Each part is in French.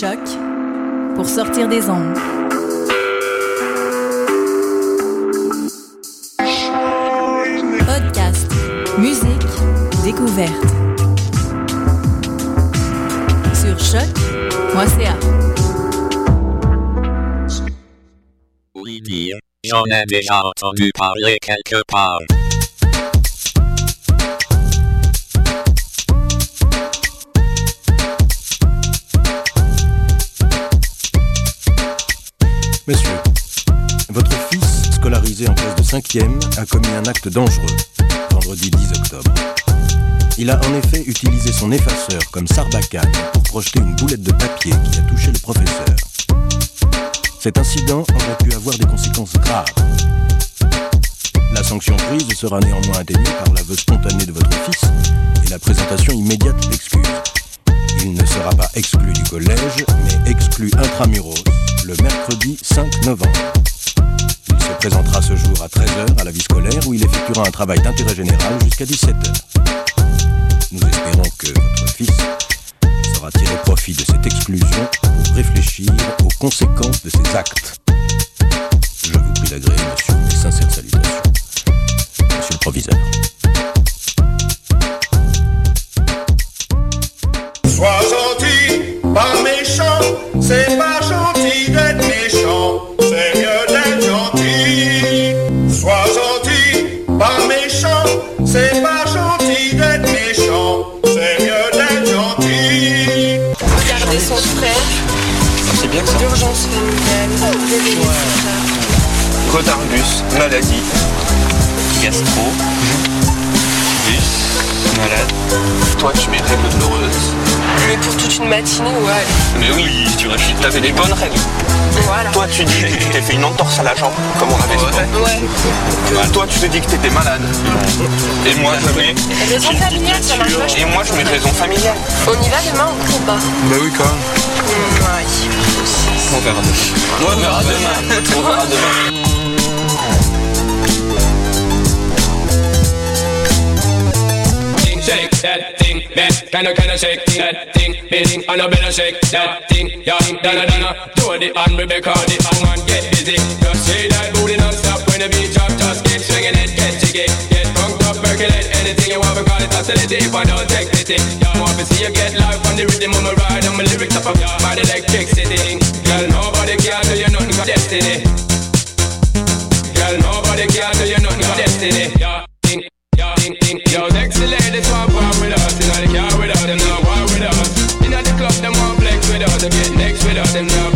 Choc pour sortir des ondes. Podcast, musique, découverte. Sur choc.ca. Oui j'en ai déjà entendu parler quelque part. 5e, a commis un acte dangereux, vendredi 10 octobre. Il a en effet utilisé son effaceur comme sarbacane pour projeter une boulette de papier qui a touché le professeur. Cet incident aurait pu avoir des conséquences graves. La sanction prise sera néanmoins atténuée par l'aveu spontané de votre fils et la présentation immédiate d'excuses. Il ne sera pas exclu du collège, mais exclu intramuros le mercredi 5 novembre. Présentera ce jour à 13h à la vie scolaire où il effectuera un travail d'intérêt général jusqu'à 17h. Nous espérons que votre fils saura tirer profit de cette exclusion pour réfléchir aux conséquences de ses actes. Je vous prie d'agréer, monsieur, mes sincères salutations. Monsieur le proviseur. Sois gentil, pas Maladie, gastro, bus, malade. Toi, tu mets règles douloureuses. Mais pour toute une matinée, ouais. Mais oui, tu réfléchis, t'avais les bonnes règles. Voilà. Toi, tu dis que tu t'es fait une entorse à la jambe, comme on avait dit. Ouais. Toi, tu te dis que t'étais malade. Et moi, je mets. Raison familiale, ça marche Et moi, je mets raison familiale. On y va demain ou pas Bah oui, quand même. Ouais. On verra demain. on verra demain. on verra demain. Shake that thing, man. Can I, can I shake that thing, and I better shake that thing, yeah. Donna, Donna, do the and Rebecca, the man get busy. Just say that booty non-stop when the beat drop, just keep swinging it, get jiggy, get drunk up, percolate anything you want, because it's hostility, if I don't take pity. Yeah, want to see you get life on the rhythm of my ride, and my lyrics up, yeah, my electricity. Girl, nobody can do you nothing destiny. Girl, nobody can do you nothing destiny. Yo, sexy ladies want part with us. Inna the car with us, them not war with us. Inna the club, them want flex with us. Them get next with us, them not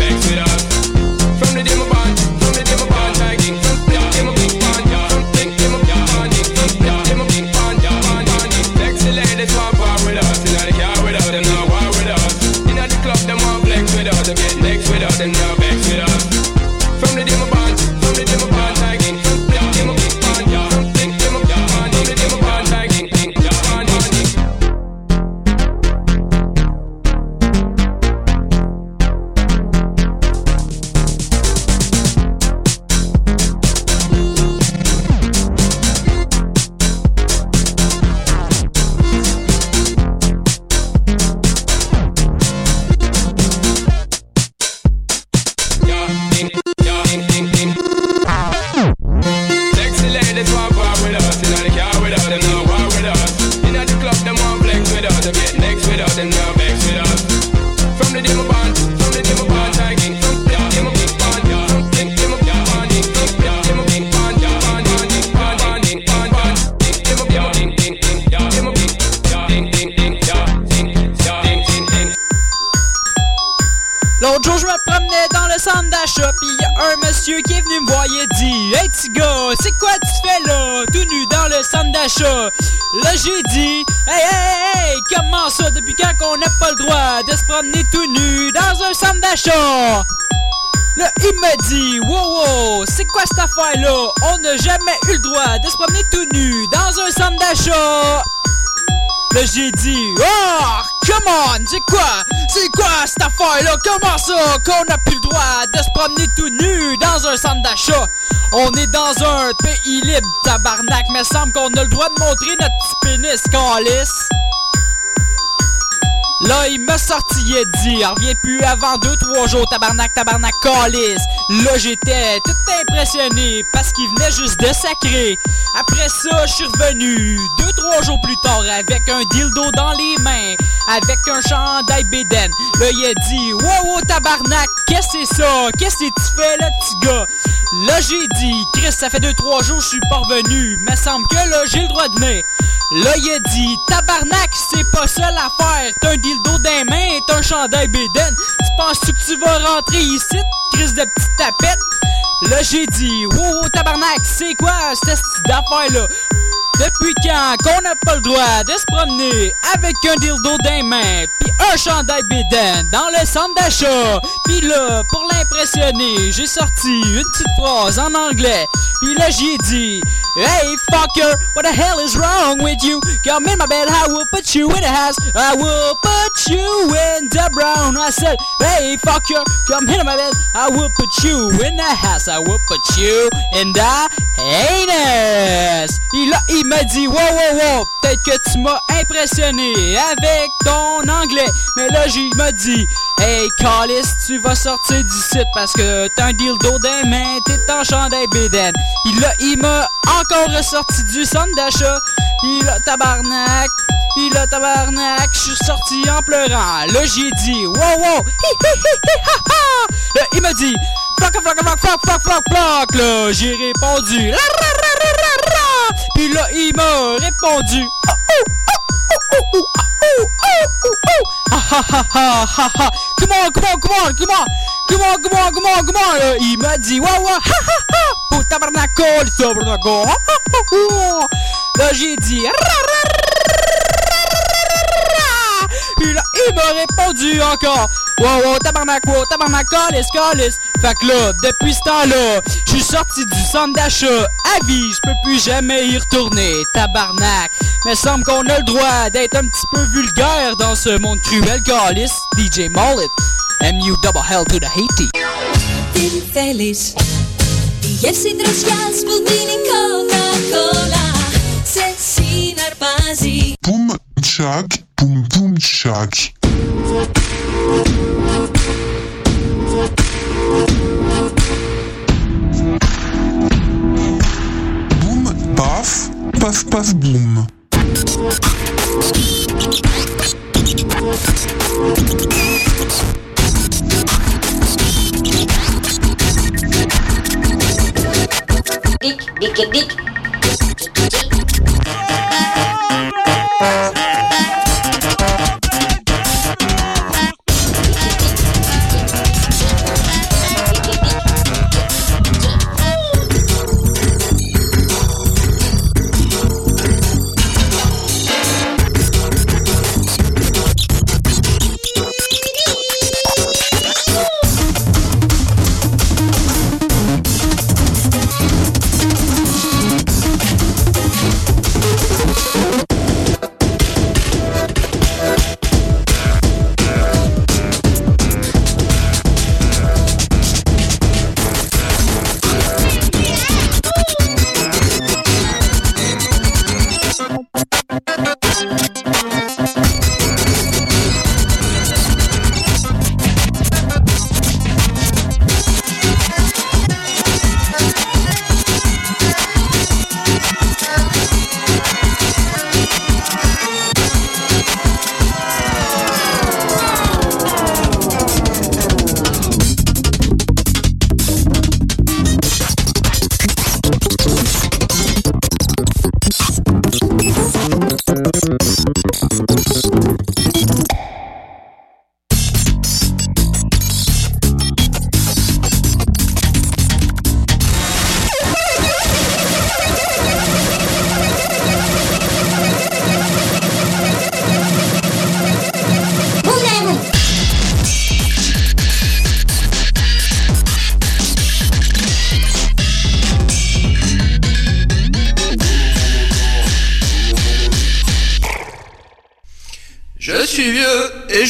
On n'a jamais eu le droit de se promener tout nu dans un centre d'achat. Là, j'ai dit, oh, come on, c'est quoi? C'est quoi cette affaire-là? Comment ça qu'on n'a plus le droit de se promener tout nu dans un centre d'achat? On est dans un pays libre, tabarnak, mais semble qu'on a le droit de montrer notre petit pénis, calice. Là, il m'a sorti, il dit, reviens plus avant deux, trois jours, tabarnak, tabarnak, calice. Là, j'étais tout impressionné parce qu'il venait juste de sacrer. Après ça, je suis revenu deux, trois jours plus tard avec un dildo dans les mains, avec un chandail béden. Là, il a dit, wow, wow, tabarnak, qu'est-ce que c'est ça? Qu'est-ce que tu fais là, petit gars? Là, j'ai dit, Chris, ça fait deux, trois jours, je suis pas revenu. Me semble que là, j'ai le droit de venir. Là, il a dit, tabarnak, c'est pas ça l'affaire. T'as un dildo dans les mains et t'as un chandail béden. Tu penses-tu que tu vas rentrer ici, crise de petite tapette? Là, j'ai dit, wow, wow, tabarnak, c'est quoi cette petite d'affaire-là? Depuis quand qu'on n'a pas le droit de se promener avec un dildo dans les mains pis un chandail béden dans le centre d'achat? Pis là, pour l'impressionner, j'ai sorti une petite phrase en anglais. Pis là, j'ai dit, Hey fucker, what the hell is wrong with you? Come in my bed, I will put you in the house. I will put you in the brown. I said, Hey fucker, come in my bed, I will put you in the house. I will put you in the anus. Pis là, il m'a dit, wow, wow, wow, peut-être que tu m'as impressionné avec ton anglais. Mais là, j'ai m'a dit, hey, Calis, tu vas sortir site parce que t'as un dildo dans les mains, t'es en chandail béden. Pis là, il m'a encore ressorti du centre d'achat. Pis là, tabarnak. Pis là, tabarnak, je suis sorti en pleurant. Là, j'ai dit, wow, wow, hi, hi, hi, ha, ha. Là, il m'a dit, fuck, fuck, fuck, fuck, fuck, fuck, fuck. Là, j'ai répondu, la, ra, ra, ra, ra, là, il m'a répondu. Come on, come on, come on, come on. Come on, come on. Là, il m'a dit, wow, wow, ha, ha, ha. Ha. Là, j'ai dit, puis là, il m'a répondu encore. Wow, wow, tabarnak, wow, tabarnak, calice. Fait que là, depuis ce temps-là, je suis sorti du centre d'achat. À vie, je peux plus jamais y retourner. Tabarnak. Mais semble qu'on a le droit d'être un petit peu vulgaire dans ce monde cruel, calice. DJ Mullet. MU double hell to the Haiti. Ты θέλεις Γεύση δροσιάς που δίνει Coca-Cola Σε συναρπάζει Πουμ τσακ, πουμ πουμ τσακ Boum, paf, paf, paf, boum. Dik, dik, dik.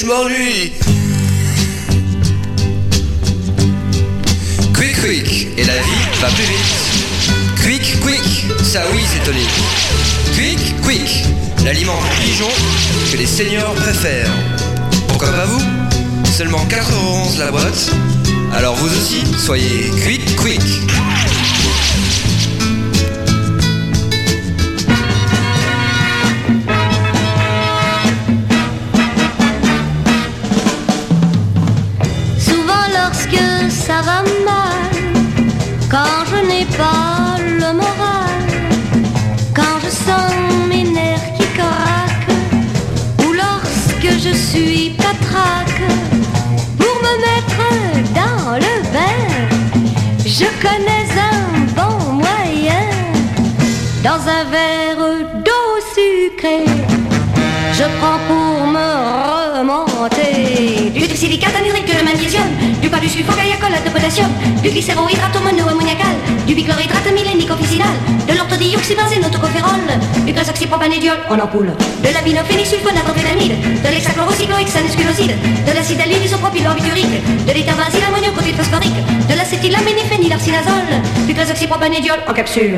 m'ennuie. Quick, quick, et la vie va plus vite. Quick, quick, ça oui, c'est tonique. Quick, quick, l'aliment pigeon que les seniors préfèrent. Pourquoi pas vous Seulement 4,11€ la boîte. Alors vous aussi, soyez quick, quick. du sulfoglycol de potassium, du glycérohydrate monoammoniacal, du bichlorhydrate millénique officinal, de l'orthodioxybenzène autocophérol, du propanédiol en ampoule, de la binophénisulfonatrophénamide, de l'hexachlorocyclohexanesculoside, de l'acide isopropilorbiturique, de l'étarbenzyle ammonium phosphorique, de l'acétylaménéphénylarcinazole, du propanédiol en capsule.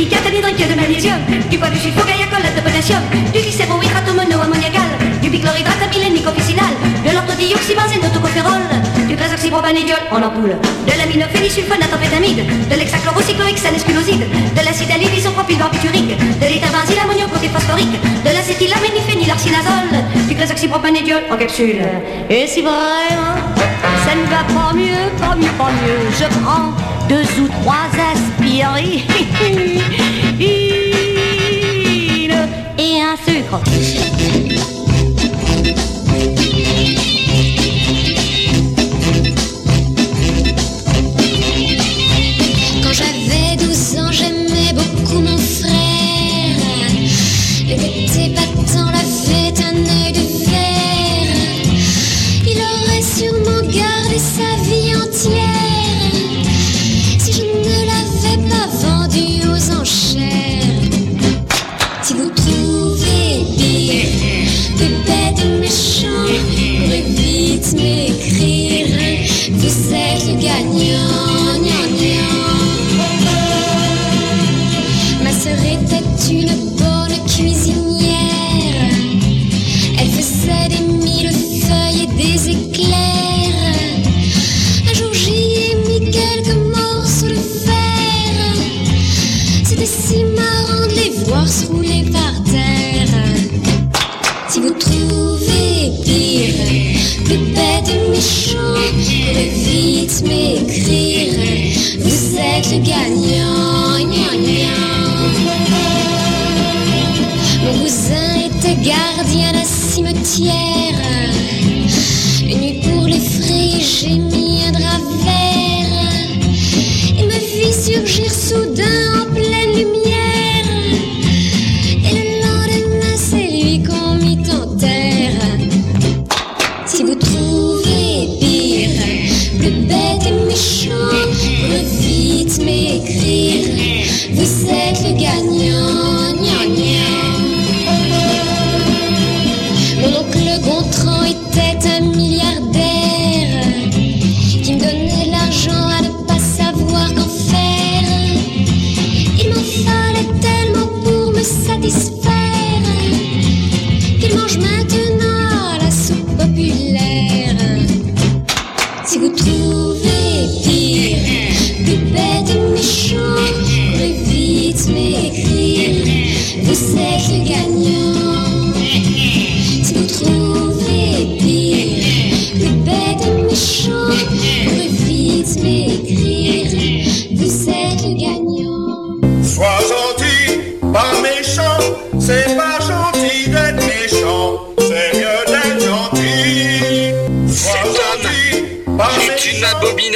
silicate, anhydride de magnésium, du poids de sulfure, gaillacolate de potassium, du glycérohydrate monoammoniacal, du bichlorhydrate amylènique officinal, de l'orthodioxybenzène d'autocophérol, du glazoxypropanédiol en ampoule, de l'aminophénisulfonate en pétamide, de l'hexachlorocyclohexane esculoside, de l'acide allyl barbiturique, de l'éthabenzyle ammonium-protéphosphorique, de l'acétylaményphénylarcinazole, du glazoxypropanédiol en capsule. Et si vraiment ça ne va pas mieux, pas mieux, pas mieux, je prends deux ou trois aspirés.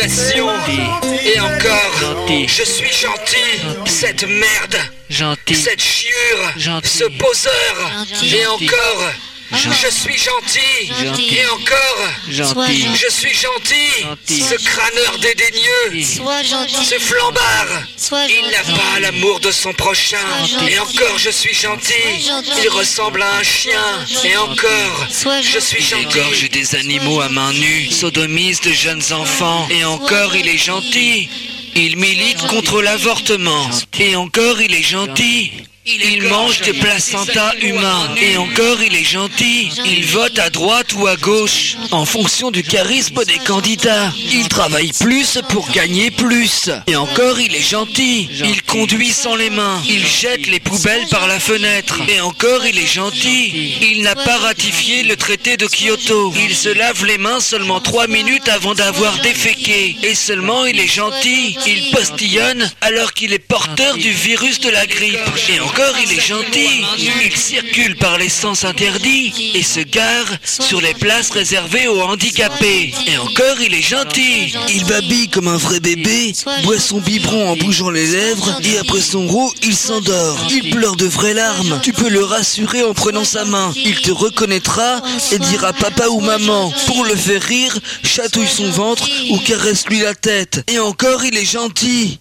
Et encore, je suis gentil. Cette merde, Gentil. cette chiure, ce poseur. Et encore, je suis gentil. Gentil. Et encore, Gentil. je suis gentil. Ce crâneur dédaigneux, Sois gentil. ce flambard. Sois Il n'a pas l'amour de son prochain. Sois Et encore, je suis gentil. Sois gentil. Il ressemble à un chien. Et encore, Sois je suis gentil. Égorge des animaux à main nue, sodomise de jeunes enfants. Et encore, il est gentil. Il milite contre l'avortement. Et encore, il est gentil. Il mange des placentas humains. Et encore, il est gentil. Il vote à droite ou à gauche, en fonction du charisme des candidats. Il travaille plus pour gagner plus. Et encore, il est gentil. Il conduit sans les mains. Il jette les poubelles par la fenêtre. Et encore, il est gentil. Il n'a pas ratifié le traité de Kyoto. Il se lave les mains seulement trois minutes avant d'avoir déféqué. Et seulement, il est gentil. Il postillonne alors qu'il est porteur du virus de la grippe. Et encore, il est gentil. Il circule par les sens interdits et se gare sur les places réservées aux handicapés. Et encore, il est gentil. Il babille comme un vrai bébé, boit son biberon en bougeant les lèvres et après son roux, il s'endort. Il pleure de vraies larmes. Tu peux le rassurer en prenant sa main. Il te reconnaîtra et dira papa ou maman. Pour le faire rire, chatouille son ventre ou caresse-lui la tête. Et encore, il est gentil.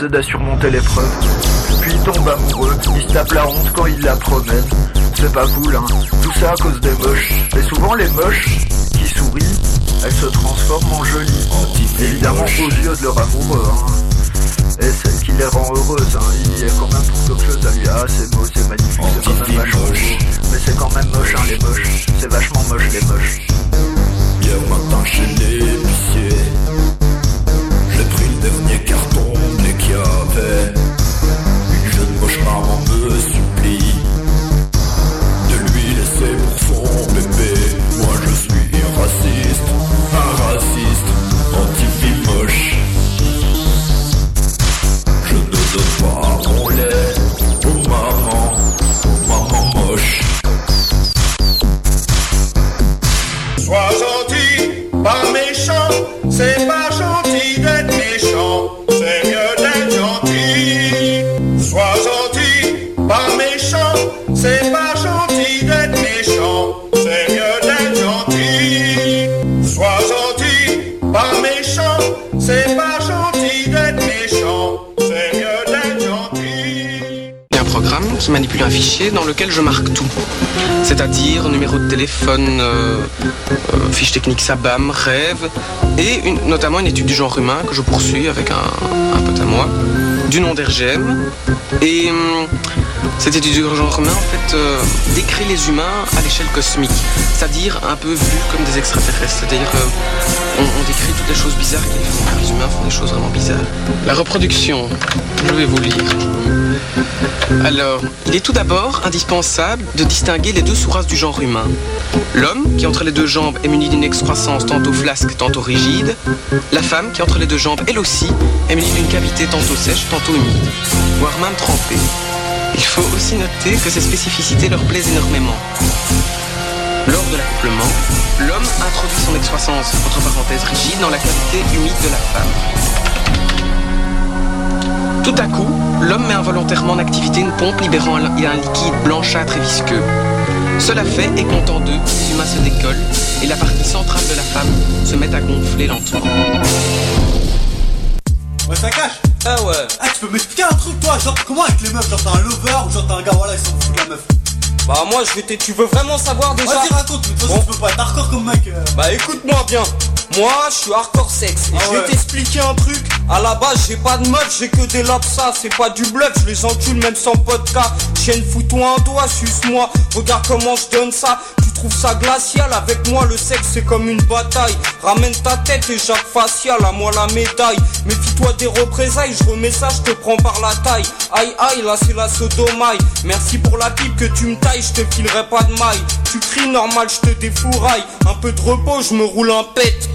Les aide à surmonter l'épreuve. Puis ils tombent amoureux, ils se tapent la honte quand ils la promènent. C'est pas cool, hein. Tout ça à cause des moches. Et souvent les moches qui sourient, elles se transforment en jolies. Évidemment aux yeux de leur amoureux, hein. Et celle qui les rend heureuses, hein. Il y a quand même pour quelque chose à lui. Ah, c'est beau, c'est magnifique, c'est quand même vachement beau. Mais c'est quand même moche, hein, les moches. C'est vachement moche, les moches. Hier matin chez l'épicier J'ai pris le dernier avait Une jeune moche maman me dans lequel je marque tout. C'est-à-dire numéro de téléphone, euh, euh, fiche technique SABAM, rêve, et notamment une étude du genre humain que je poursuis avec un, pote à moi, du nom d'RGM. Et hum, cette étude du genre humain, en fait, euh, décrit les humains à l'échelle cosmique, c'est-à-dire un peu vus comme des extraterrestres. C'est-à-dire, on, on décrit toutes les choses bizarres qu'ils font. Les humains font des choses vraiment bizarres. La reproduction, je vais vous lire. Alors, il est tout d'abord indispensable de distinguer les deux sous-races du genre humain. L'homme, qui entre les deux jambes est muni d'une excroissance tantôt flasque, tantôt rigide. La femme, qui entre les deux jambes, elle aussi, est munie d'une cavité tantôt sèche, tantôt humide, voire même trempée. Il faut aussi noter que ces spécificités leur plaisent énormément. Lors de l'accouplement, l'homme introduit son excroissance, entre parenthèses rigide, dans la cavité humide de la femme. Tout à coup, l'homme met involontairement en activité une pompe libérant un, un liquide blanchâtre et visqueux. Cela fait, et content d'eux, les humains se décollent et la partie centrale de la femme se met à gonfler lentement. Ouais, ça cache Ah ouais Ah, tu peux m'expliquer un truc, toi Genre, comment avec les meufs Genre, t'as un lover ou genre, t'as un gars, voilà, ils s'en foutent de la meuf? Bah moi je vais te... Tu veux vraiment savoir déjà? Vas-y, raconte, mais de toute façon, tu peux pas être hardcore comme mec. euh. Bah écoute-moi bien. Moi je suis hardcore sexe. Et Ah je vais ouais. t'expliquer un truc. À la base j'ai pas de meuf, j'ai que des lapsas. C'est pas du bluff, je les encule même sans podcast. Chienne fous-toi un doigt, suce-moi. Regarde comment je donne ça. Trouves ça glacial Avec moi le sexe c'est comme une bataille. Ramène ta tête et Jacques facial, à moi la médaille. Méfie-toi des représailles, je remets ça, je te prends par la taille. Aïe aïe, là c'est la sodomaille. Merci pour la pipe que tu me tailles, je te filerai pas de maille. Tu cries normal, je te défouraille. Un peu de repos, je me roule un pet.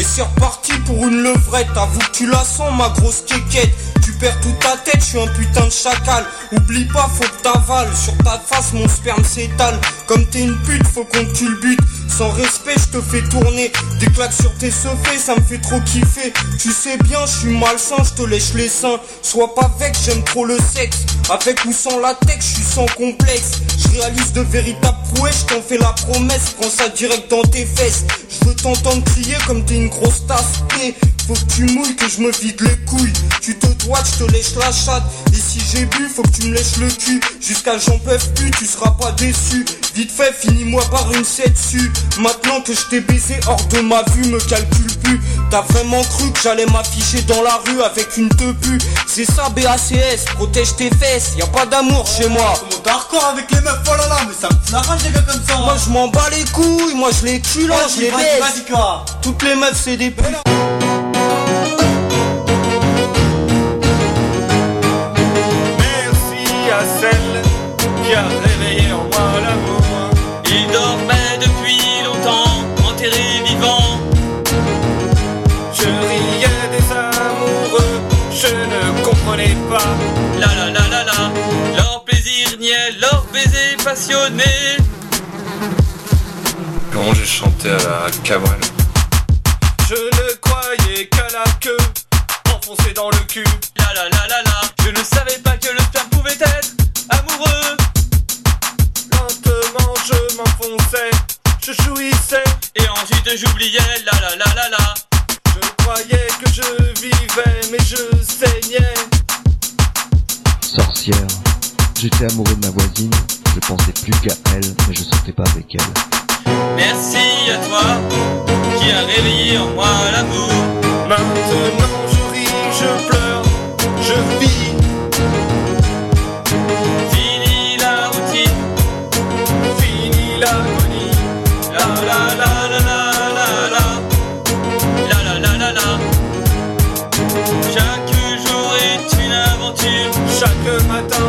Et c'est reparti pour une levrette, avoue que tu la sens ma grosse quéquette. Tu perds toute ta tête, je suis un putain de chacal. Oublie pas, faut que t'avales. Sur ta face, mon sperme s'étale. Comme t'es une pute, faut qu'on te but. Sans respect, je te fais tourner Des claques sur tes sofés, ça me fait trop kiffer. Tu sais bien, je suis malsain, je te lèche les seins. Sois pas vexé, j'aime trop le sexe. Avec ou sans latex, je suis sans complexe. Je réalise de véritables prouesses, je t'en fais la promesse. Prends ça direct dans tes fesses. Je veux t'entendre crier comme t'es une grosse tasse P. Faut que tu mouilles, que je me vide les couilles. Tu te dois, je te lèche la chatte. Et si j'ai bu, faut que tu me lèches le cul. Jusqu'à j'en peux plus, tu seras pas déçu. Vite fait, finis-moi par une 7 dessus Maintenant que je t'ai baisé hors de ma vue, me calcule plus. T'as vraiment cru que j'allais m'afficher dans la rue avec une tepu? C'est ça BACS, protège tes fesses, y a pas d'amour chez moi. Hardcore avec les meufs, oh là là, mais ça me la rage, les gars, comme ça. Moi je m'en bats les couilles, moi je les cul là, Vas-y, je les baisse. Toutes les meufs c'est des putes passionné. Comment j'ai chanté à la Cabrel Je ne croyais qu'à la queue enfoncée dans le cul. La la la la la, je ne savais pas que le sperme pouvait être amoureux. Lentement je m'enfonçais, je jouissais. Et ensuite j'oubliais la la la la la. Je croyais que je vivais, mais je saignais. Sorcière. J'étais amoureux de ma voisine, je pensais plus qu'à elle, mais je sortais pas avec elle. Merci à toi qui a réveillé en moi l'amour. Maintenant je ris, je pleure, je vis. Fini la routine, fini l'agonie. La la la la la la la, la la la la la. Chaque jour est une aventure, chaque matin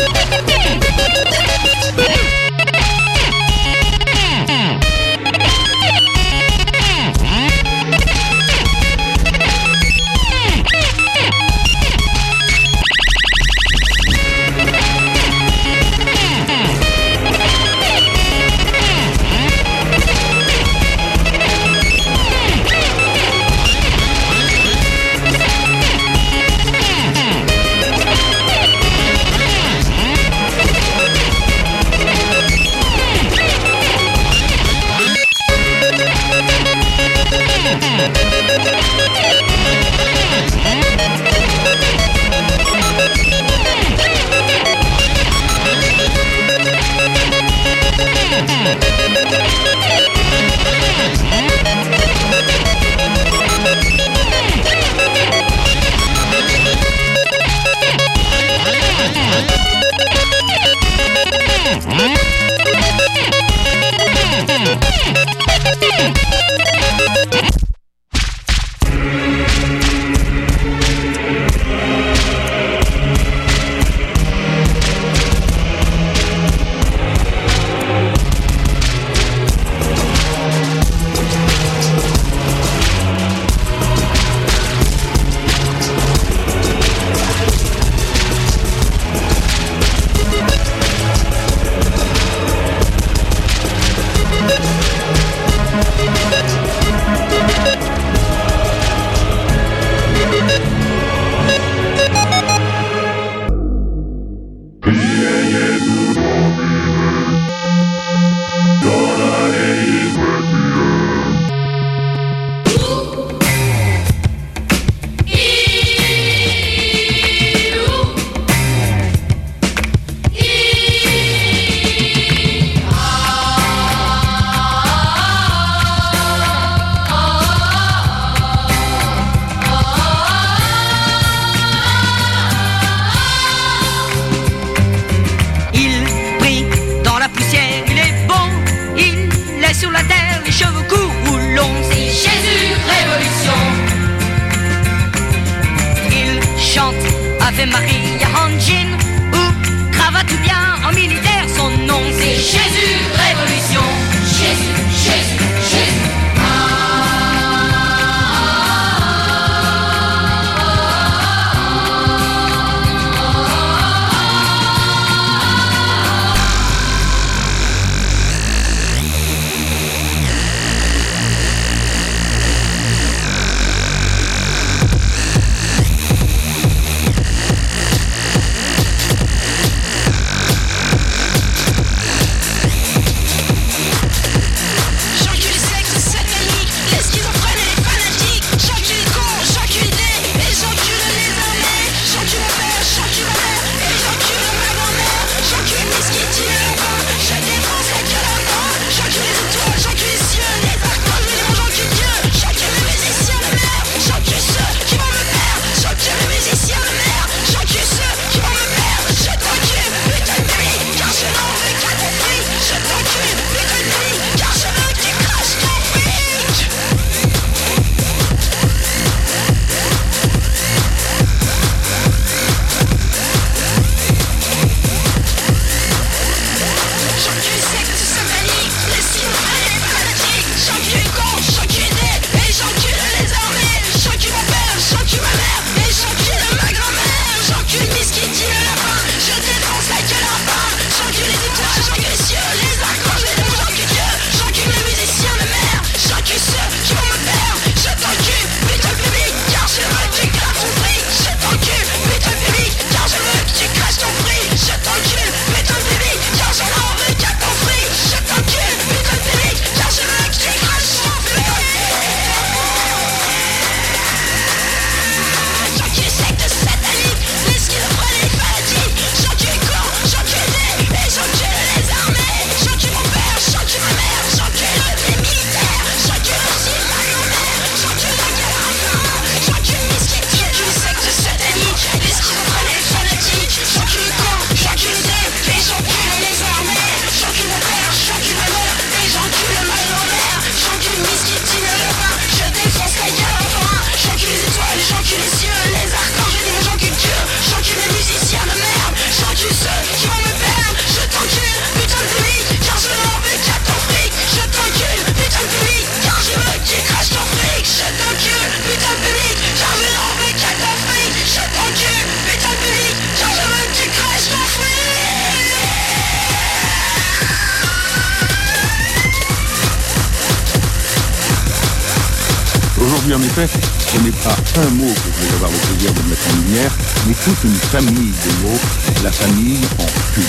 en effet, ce n'est pas un mot que je vais avoir le plaisir de mettre en lumière, mais toute une famille de mots, la famille en cul.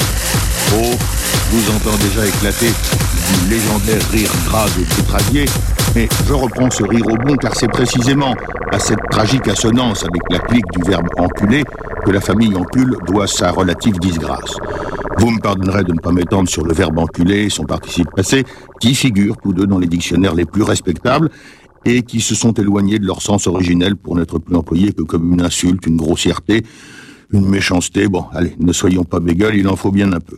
Oh, vous entend déjà éclater du légendaire rire gras de Pétravier, mais je reprends ce rire au bon car c'est précisément à cette tragique assonance avec la clique du verbe enculer que la famille encule doit sa relative disgrâce. Vous me pardonnerez de ne pas m'étendre sur le verbe enculer et son participe passé, qui figurent tous deux dans les dictionnaires les plus respectables et qui se sont éloignés de leur sens originel pour n'être plus employés que comme une insulte, une grossièreté, une méchanceté. Bon, allez, ne soyons pas bégueules, il en faut bien un peu.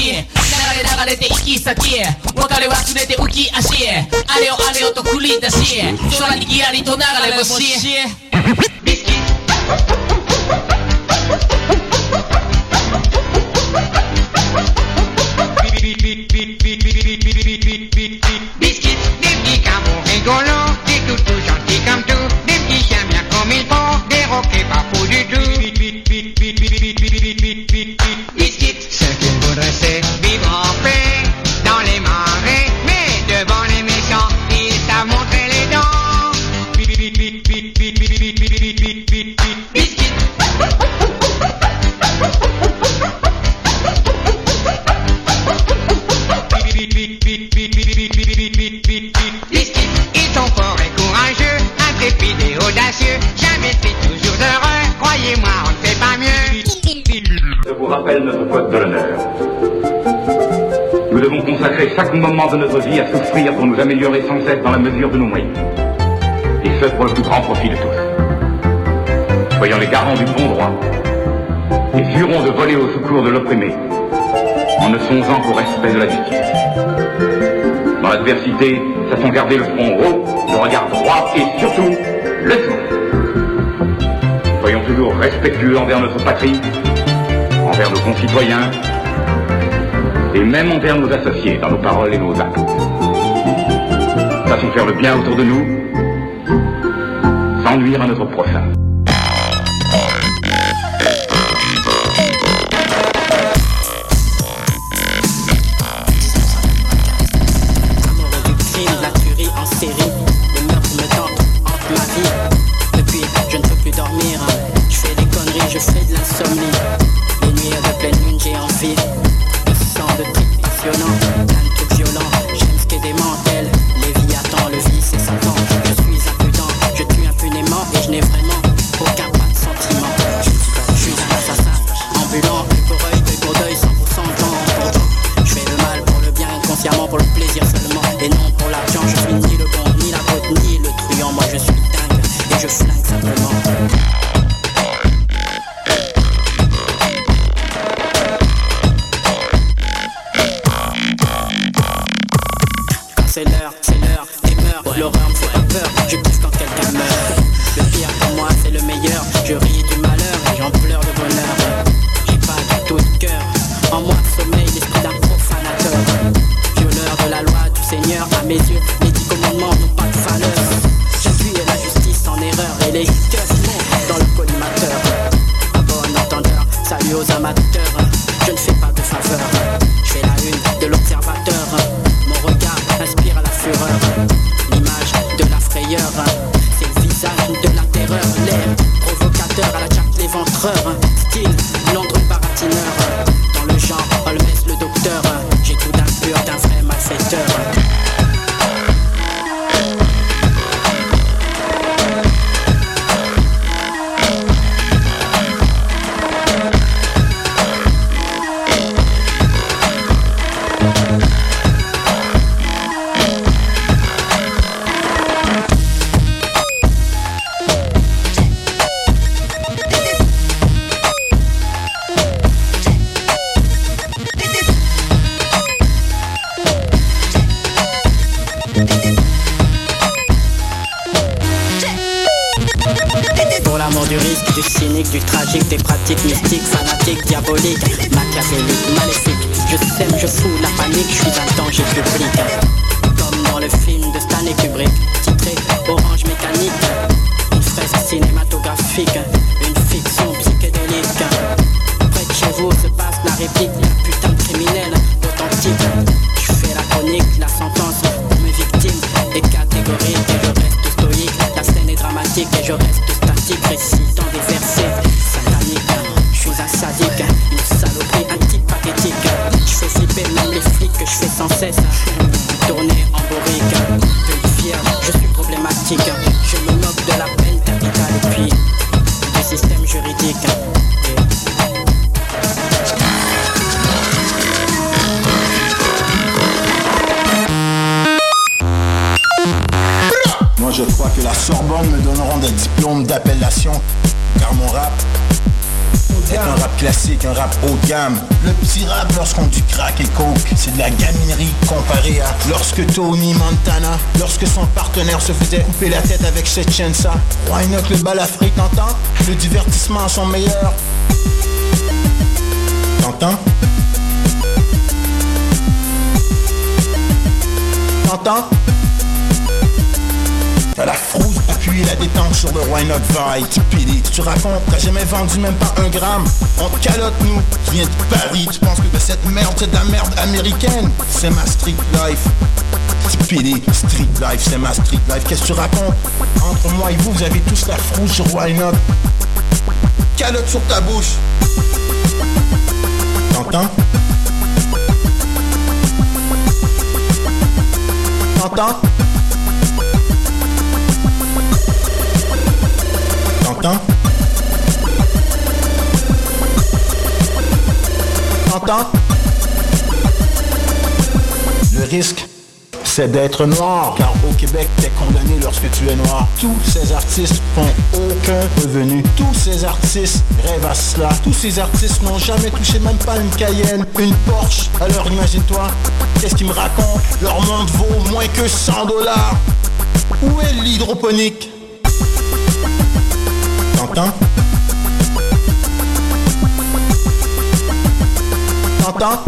い。流れ流れて行き先へ。別れ忘れて浮き足へ。あれをあれをと繰り出し空にギアリと流れ星 de notre vie à souffrir pour nous améliorer sans cesse dans la mesure de nos moyens. Et ce pour le plus grand profit de tous. Soyons les garants du bon droit et jurons de voler au secours de l'opprimé en ne songeant qu'au respect de la justice. Dans l'adversité, sachons garder le front haut, le regard droit et surtout le sourire. Soyons toujours respectueux envers notre patrie, envers nos concitoyens et même envers nos associés dans nos paroles et nos actes. Sachons faire le bien autour de nous, sans nuire à notre prochain. Réplique, putain de criminel authentique. Je fais la chronique, la sentence pour mes victimes est catégorique et je reste stoïque. La scène est dramatique et je reste statique, récitant un rap haut de gamme. Le petit rap lorsqu'on du crack et coke C'est de la gaminerie comparé à Lorsque Tony Montana Lorsque son partenaire se faisait couper la tête avec cette ça Why not le balafré t'entends Le divertissement à son meilleur T'entends? T'entends? T'as la appuyée la détente sur le Why Not Vibe. Stupide, tu racontes, t'as jamais vendu même pas un gramme. On te calotte nous, tu viens de Paris. Tu penses que cette merde c'est de la merde américaine. C'est ma street life. Stupide, street life, c'est ma street life. Qu'est-ce que tu racontes? Entre moi et vous, vous avez tous la frousse sur Why Not. Calotte sur ta bouche. T'entends? T'entends? Le risque, c'est d'être noir. Car au Québec, t'es condamné lorsque tu es noir. Tous ces artistes font aucun revenu. Tous ces artistes rêvent à cela. Tous ces artistes n'ont jamais touché même pas une Cayenne, une Porsche. Alors imagine-toi, qu'est-ce qu'ils me racontent? Leur monde vaut moins que 100 dollars. Où est l'hydroponique? T'entends T'entends?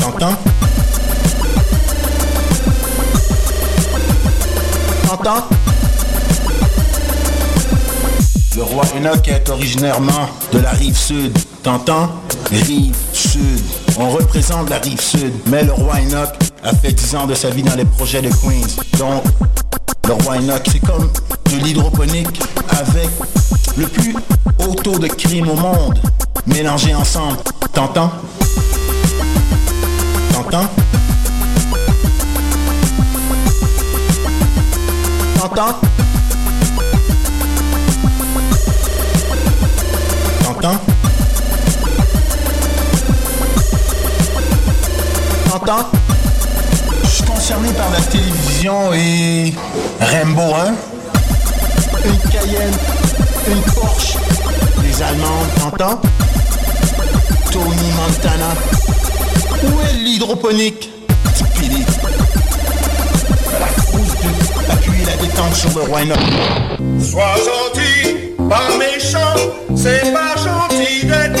T'entends? T'entends? Le roi Enoch est originairement de la rive sud. T'entends? Rive sud. On représente la rive sud. Mais le roi Enoch a fait 10 ans de sa vie dans les projets de Queens. Donc, le roi Enoch, c'est comme de l'hydroponique avec le plus haut taux de crime au monde mélangés ensemble. T'entends? T'entends? T'entends? T'entends? T'entends? Concerné par la télévision et Rainbow 1, une Cayenne, une Porsche, les Allemandes, t'entends? Tony Montana. Où est l'hydroponique? Tipili. La frousse de appuyer la détente sur le roi. Sois gentil, pas méchant, c'est pas gentil d'être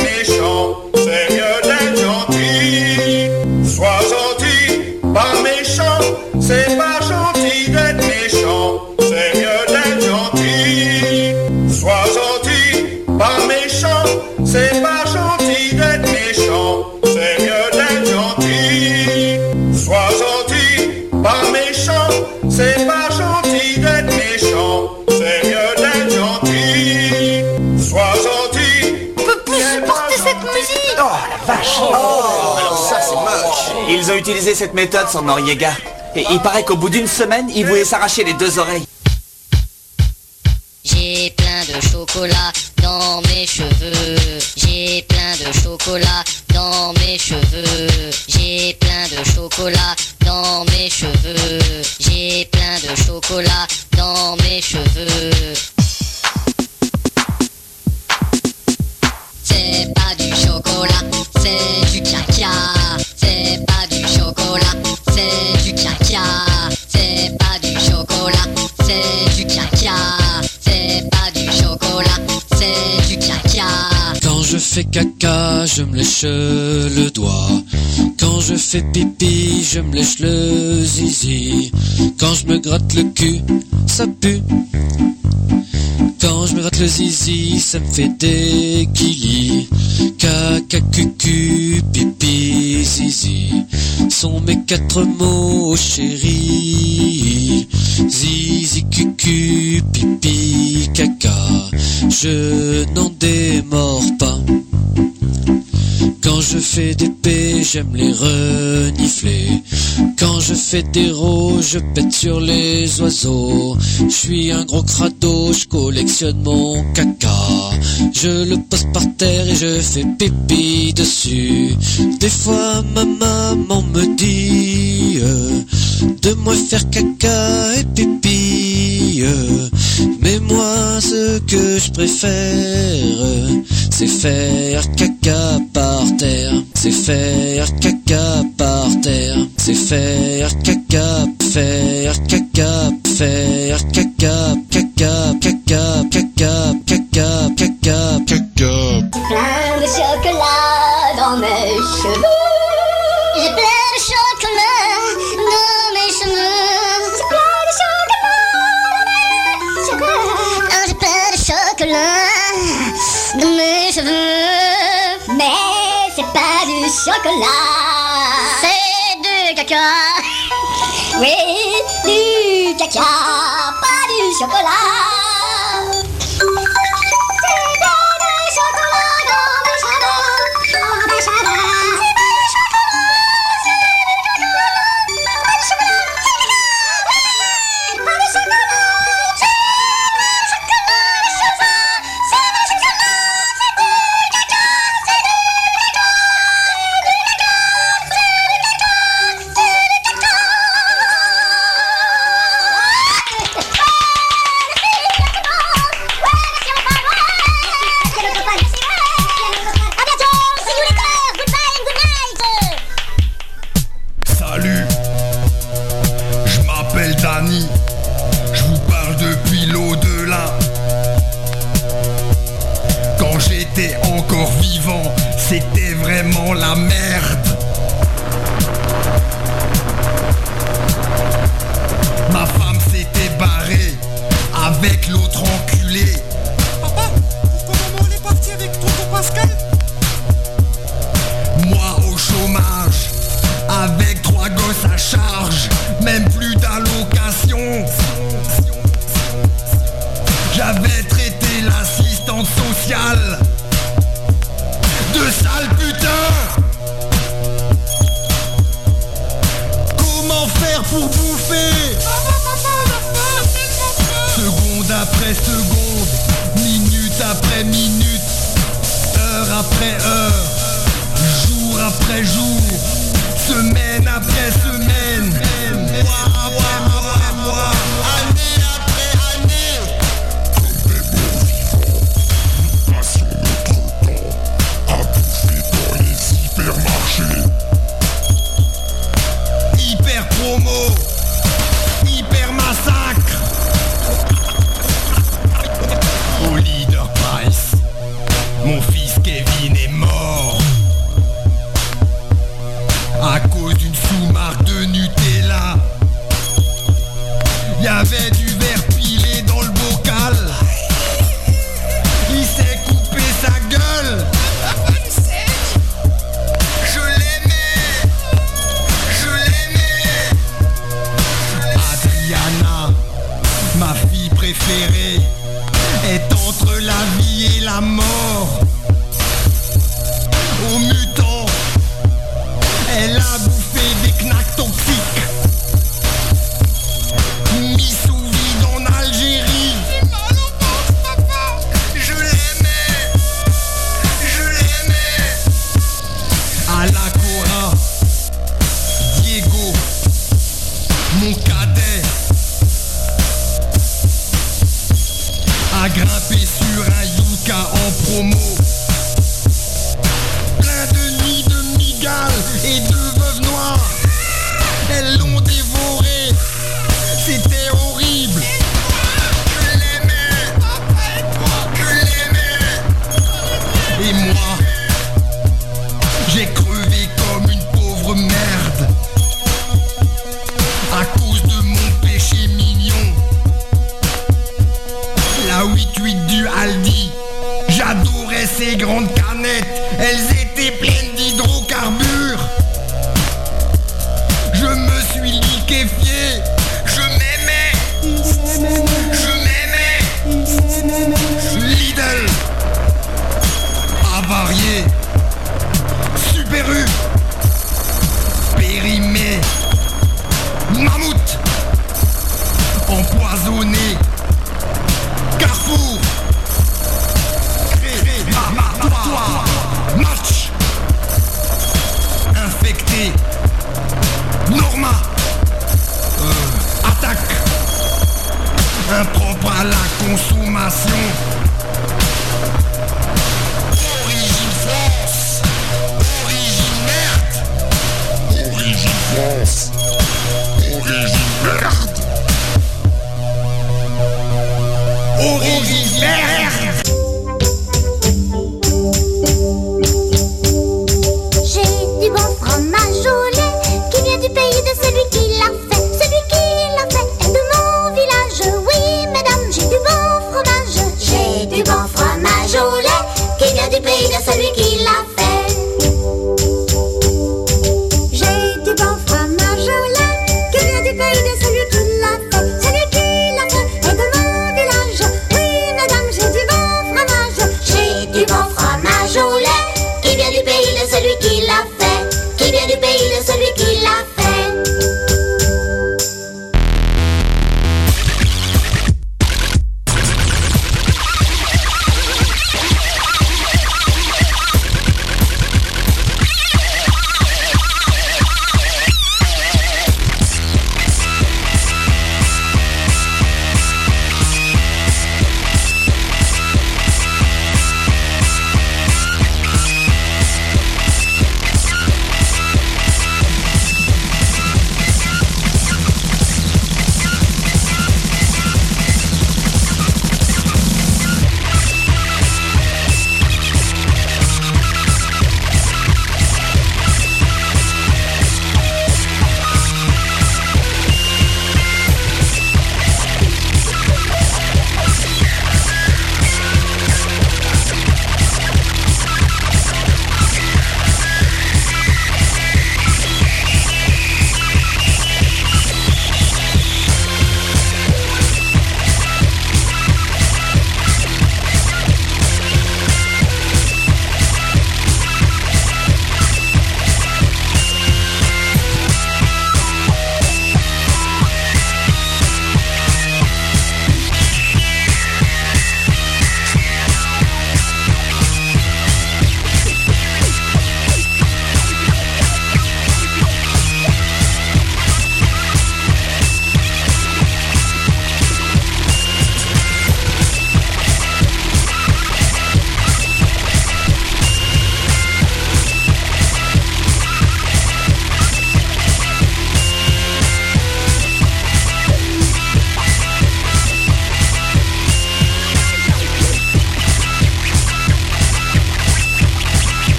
c'est pas gentil d'être méchant, c'est mieux d'être gentil. Sois gentil, pas méchant, c'est pas gentil d'être méchant, c'est mieux d'être gentil. Sois gentil. On peut plus supporter cette musique Oh la vache Oh, ça c'est moche Ils ont utilisé cette méthode sur Noriega. Et il paraît qu'au bout d'une semaine, ils voulaient s'arracher les deux oreilles. Le doigt. Quand je fais pipi, je me lèche le zizi. Quand je me gratte le cul, ça pue. Quand je me gratte le zizi, ça me fait des guilis. Caca, cucu, pipi, zizi sont mes quatre mots, chérie. Zizi, cucu, pipi, caca. Je n'en démords pas. Quand je fais des P, j'aime les renifler. Quand je fais des rots, je pète sur les oiseaux. Je suis un gros crado, je collectionne mon caca. Je le pose par terre et je fais pipi dessus. Des fois, ma maman me dit euh, de moi faire caca et pipi. euh. Mais moi, ce que je préfère, euh, c'est faire caca C'est faire caca par terre. C'est faire caca, faire caca, faire caca, caca, C'est du caca. Oui, du caca. Pas du chocolat.